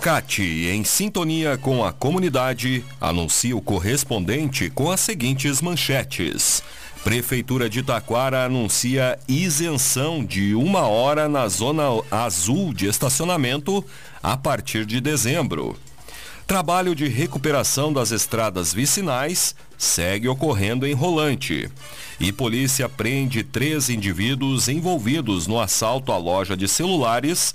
Facate, em sintonia com a comunidade, anuncia o correspondente com as seguintes manchetes. Prefeitura de Taquara anuncia isenção de uma hora na zona azul de estacionamento a partir de dezembro. Trabalho de recuperação das estradas vicinais segue ocorrendo em Rolante. E polícia prende três indivíduos envolvidos no assalto à loja de celulares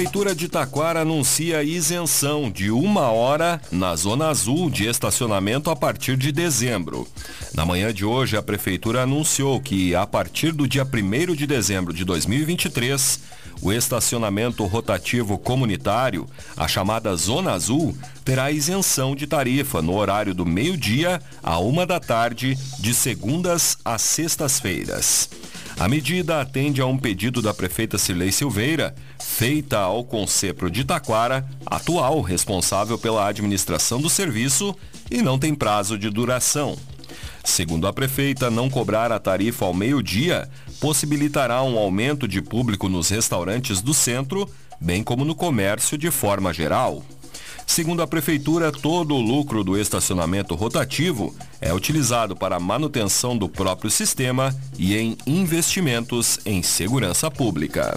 Prefeitura de Taquara anuncia isenção de uma hora na Zona Azul de estacionamento a partir de dezembro. Na manhã de hoje, a Prefeitura anunciou que, a partir do dia 1 de dezembro de 2023, o estacionamento rotativo comunitário, a chamada Zona Azul, terá isenção de tarifa no horário do meio-dia a uma da tarde, de segundas a sextas-feiras. A medida atende a um pedido da prefeita Cirlei Silveira, feita ao Concepro de Taquara, atual responsável pela administração do serviço, e não tem prazo de duração. Segundo a prefeita, não cobrar a tarifa ao meio-dia possibilitará um aumento de público nos restaurantes do centro, bem como no comércio de forma geral. Segundo a Prefeitura, todo o lucro do estacionamento rotativo é utilizado para a manutenção do próprio sistema e em investimentos em segurança pública.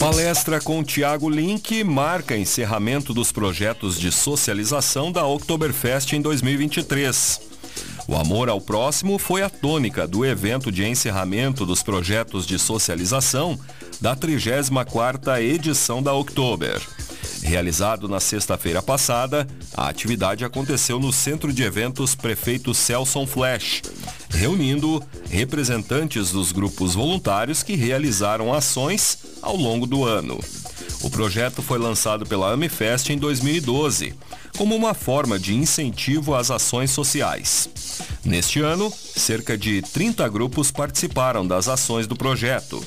Palestra com Tiago Link marca encerramento dos projetos de socialização da Oktoberfest em 2023. O amor ao próximo foi a tônica do evento de encerramento dos projetos de socialização da 34ª edição da Oktober. Realizado na sexta-feira passada, a atividade aconteceu no Centro de Eventos Prefeito Celson Flash, reunindo representantes dos grupos voluntários que realizaram ações ao longo do ano. O projeto foi lançado pela Amifest em 2012, como uma forma de incentivo às ações sociais. Neste ano, cerca de 30 grupos participaram das ações do projeto.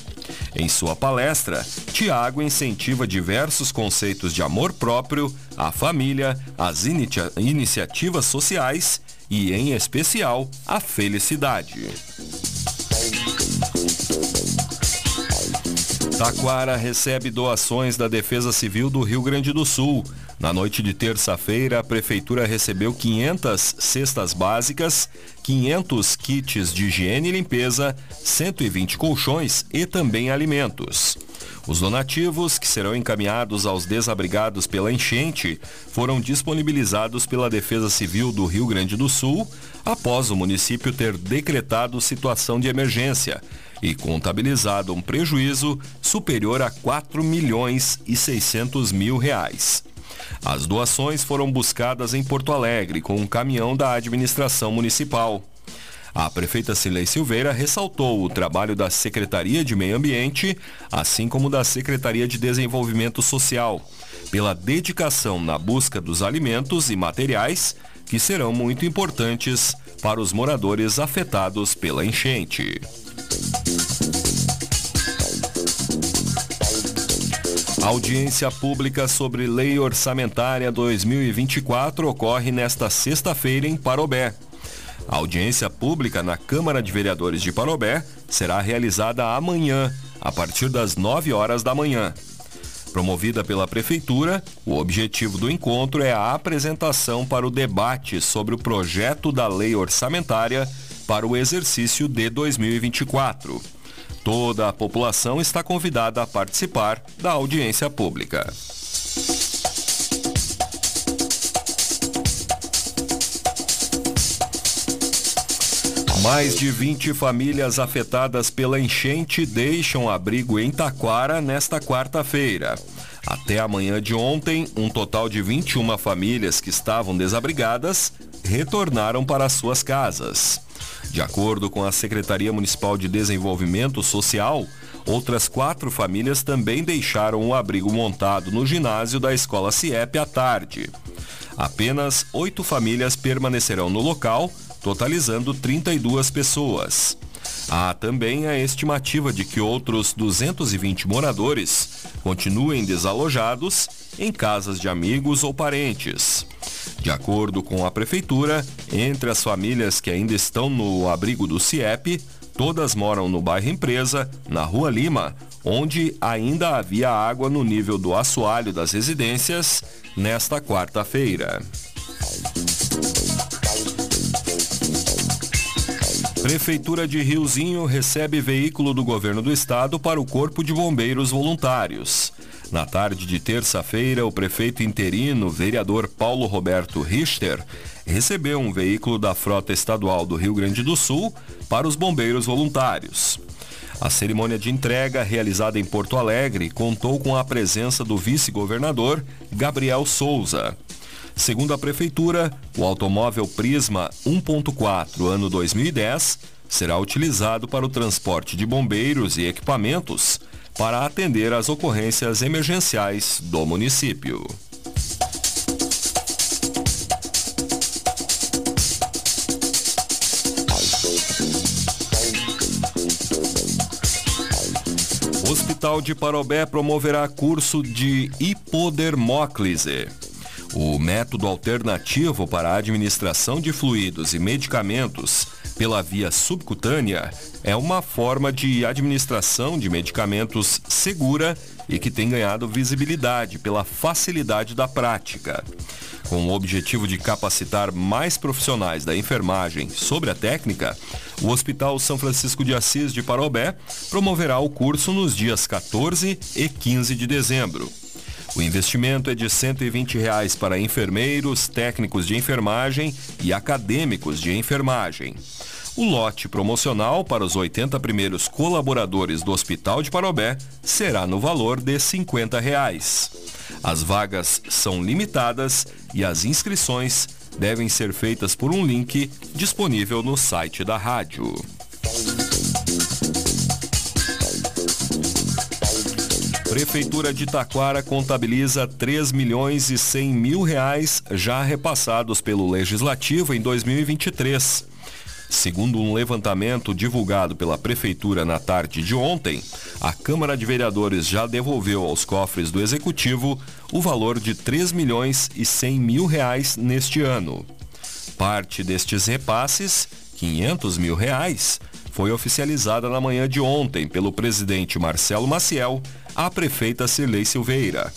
Em sua palestra, Tiago incentiva diversos conceitos de amor próprio, a família, as inicia iniciativas sociais e, em especial, a felicidade. Taquara recebe doações da Defesa Civil do Rio Grande do Sul. Na noite de terça-feira, a Prefeitura recebeu 500 cestas básicas, 500 kits de higiene e limpeza, 120 colchões e também alimentos. Os donativos, que serão encaminhados aos desabrigados pela enchente, foram disponibilizados pela Defesa Civil do Rio Grande do Sul após o município ter decretado situação de emergência e contabilizado um prejuízo superior a 4 milhões e 600 mil reais. As doações foram buscadas em Porto Alegre com um caminhão da administração municipal. A prefeita Cilei Silveira ressaltou o trabalho da Secretaria de Meio Ambiente, assim como da Secretaria de Desenvolvimento Social, pela dedicação na busca dos alimentos e materiais que serão muito importantes para os moradores afetados pela enchente. Audiência pública sobre Lei Orçamentária 2024 ocorre nesta sexta-feira em Parobé. A audiência pública na Câmara de Vereadores de Parobé será realizada amanhã, a partir das 9 horas da manhã. Promovida pela Prefeitura, o objetivo do encontro é a apresentação para o debate sobre o projeto da Lei Orçamentária para o exercício de 2024. Toda a população está convidada a participar da audiência pública. Mais de 20 famílias afetadas pela enchente deixam abrigo em Taquara nesta quarta-feira. Até a manhã de ontem, um total de 21 famílias que estavam desabrigadas retornaram para suas casas. De acordo com a Secretaria Municipal de Desenvolvimento Social, outras quatro famílias também deixaram o abrigo montado no ginásio da Escola CIEP à tarde. Apenas oito famílias permanecerão no local totalizando 32 pessoas. Há também a estimativa de que outros 220 moradores continuem desalojados em casas de amigos ou parentes. De acordo com a prefeitura, entre as famílias que ainda estão no abrigo do CIEP, todas moram no bairro Empresa, na Rua Lima, onde ainda havia água no nível do assoalho das residências nesta quarta-feira. Prefeitura de Riozinho recebe veículo do governo do estado para o Corpo de Bombeiros Voluntários. Na tarde de terça-feira, o prefeito interino, vereador Paulo Roberto Richter, recebeu um veículo da Frota Estadual do Rio Grande do Sul para os bombeiros voluntários. A cerimônia de entrega, realizada em Porto Alegre, contou com a presença do vice-governador Gabriel Souza. Segundo a Prefeitura, o automóvel Prisma 1.4 ano 2010 será utilizado para o transporte de bombeiros e equipamentos para atender às ocorrências emergenciais do município. Hospital de Parobé promoverá curso de hipodermóclise. O método alternativo para a administração de fluidos e medicamentos pela via subcutânea é uma forma de administração de medicamentos segura e que tem ganhado visibilidade pela facilidade da prática. Com o objetivo de capacitar mais profissionais da enfermagem sobre a técnica, o Hospital São Francisco de Assis de Parobé promoverá o curso nos dias 14 e 15 de dezembro. O investimento é de 120 reais para enfermeiros, técnicos de enfermagem e acadêmicos de enfermagem. O lote promocional para os 80 primeiros colaboradores do Hospital de Parobé será no valor de 50 reais. As vagas são limitadas e as inscrições devem ser feitas por um link disponível no site da rádio. Prefeitura de Taquara contabiliza 3 milhões e 100 mil reais já repassados pelo Legislativo em 2023. Segundo um levantamento divulgado pela Prefeitura na tarde de ontem, a Câmara de Vereadores já devolveu aos cofres do Executivo o valor de 3 milhões e 100 mil reais neste ano. Parte destes repasses, 500 mil reais, foi oficializada na manhã de ontem pelo presidente Marcelo Maciel à prefeita Cirlei Silveira.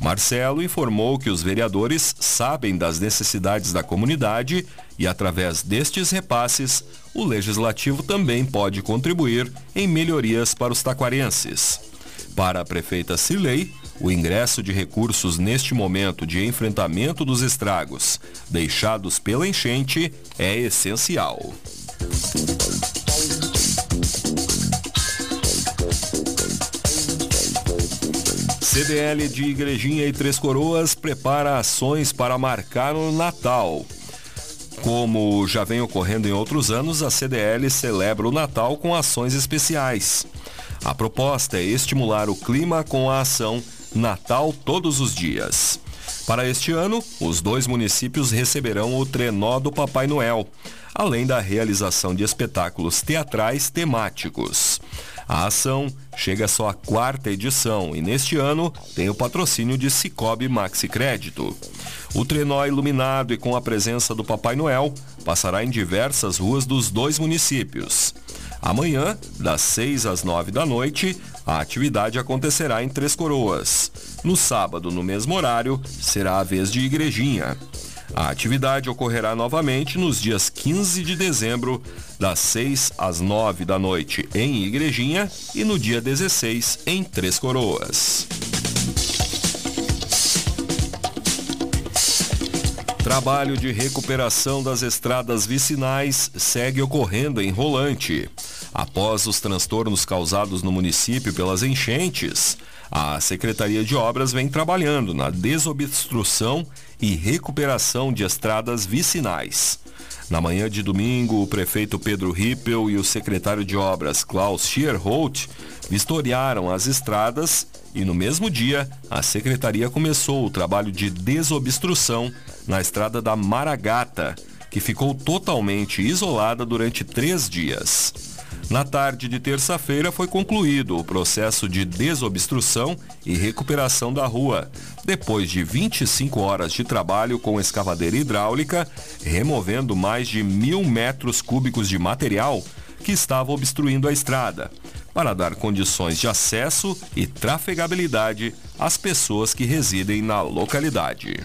Marcelo informou que os vereadores sabem das necessidades da comunidade e, através destes repasses, o legislativo também pode contribuir em melhorias para os taquarenses. Para a prefeita Cirlei, o ingresso de recursos neste momento de enfrentamento dos estragos deixados pela enchente é essencial. CDL de Igrejinha e Três Coroas prepara ações para marcar o Natal. Como já vem ocorrendo em outros anos, a CDL celebra o Natal com ações especiais. A proposta é estimular o clima com a ação Natal Todos os Dias. Para este ano, os dois municípios receberão o trenó do Papai Noel, além da realização de espetáculos teatrais temáticos. A ação chega à sua quarta edição e neste ano tem o patrocínio de Cicobi Maxi Crédito. O trenó iluminado e com a presença do Papai Noel passará em diversas ruas dos dois municípios. Amanhã, das 6 às 9 da noite, a atividade acontecerá em Três Coroas. No sábado, no mesmo horário, será a vez de Igrejinha. A atividade ocorrerá novamente nos dias 15 de dezembro, das 6 às 9 da noite em Igrejinha e no dia 16 em Três Coroas. Trabalho de recuperação das estradas vicinais segue ocorrendo em Rolante. Após os transtornos causados no município pelas enchentes, a Secretaria de Obras vem trabalhando na desobstrução e recuperação de estradas vicinais. Na manhã de domingo, o prefeito Pedro Rippel e o secretário de Obras Klaus Schierholt vistoriaram as estradas e no mesmo dia, a secretaria começou o trabalho de desobstrução na estrada da Maragata, que ficou totalmente isolada durante três dias. Na tarde de terça-feira foi concluído o processo de desobstrução e recuperação da rua, depois de 25 horas de trabalho com escavadeira hidráulica, removendo mais de mil metros cúbicos de material que estava obstruindo a estrada, para dar condições de acesso e trafegabilidade às pessoas que residem na localidade.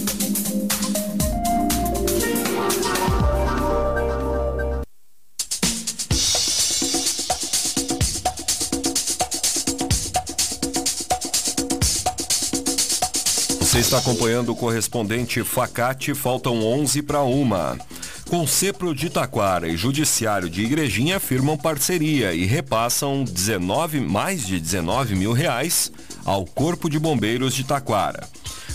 está acompanhando o correspondente Facate, faltam 11 para uma. Concepro de Taquara e Judiciário de Igrejinha firmam parceria e repassam 19, mais de 19 mil reais ao Corpo de Bombeiros de Taquara.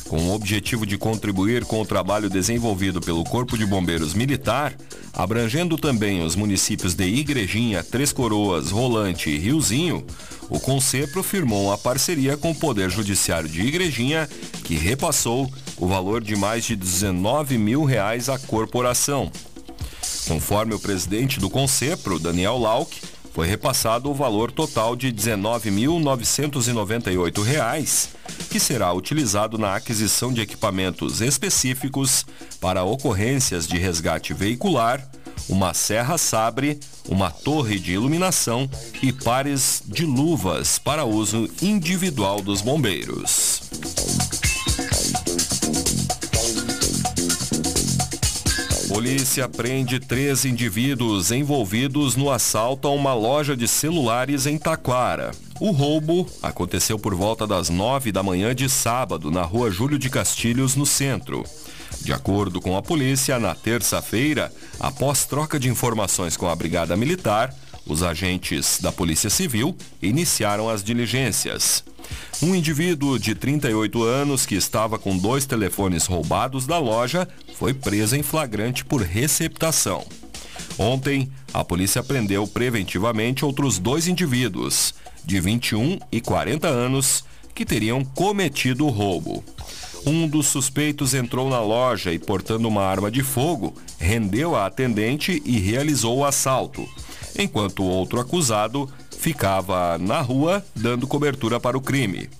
Com o objetivo de contribuir com o trabalho desenvolvido pelo Corpo de Bombeiros Militar, abrangendo também os municípios de Igrejinha, Três Coroas, Rolante e Riozinho, o Concepro firmou uma parceria com o Poder Judiciário de Igrejinha, que repassou o valor de mais de 19 mil reais à corporação. Conforme o presidente do Concepro, Daniel Lauk, foi repassado o valor total de R$ 19.998, que será utilizado na aquisição de equipamentos específicos para ocorrências de resgate veicular, uma serra sabre, uma torre de iluminação e pares de luvas para uso individual dos bombeiros. Polícia prende três indivíduos envolvidos no assalto a uma loja de celulares em Taquara. O roubo aconteceu por volta das nove da manhã de sábado na rua Júlio de Castilhos, no centro. De acordo com a polícia, na terça-feira, após troca de informações com a Brigada Militar, os agentes da Polícia Civil iniciaram as diligências. Um indivíduo de 38 anos que estava com dois telefones roubados da loja foi preso em flagrante por receptação. Ontem, a polícia prendeu preventivamente outros dois indivíduos, de 21 e 40 anos, que teriam cometido o roubo. Um dos suspeitos entrou na loja e, portando uma arma de fogo, rendeu a atendente e realizou o assalto, enquanto o outro acusado ficava na rua dando cobertura para o crime.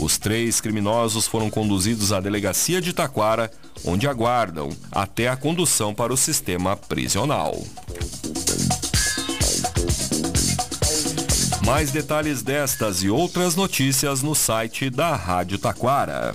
Os três criminosos foram conduzidos à delegacia de Taquara, onde aguardam até a condução para o sistema prisional. Mais detalhes destas e outras notícias no site da Rádio Taquara.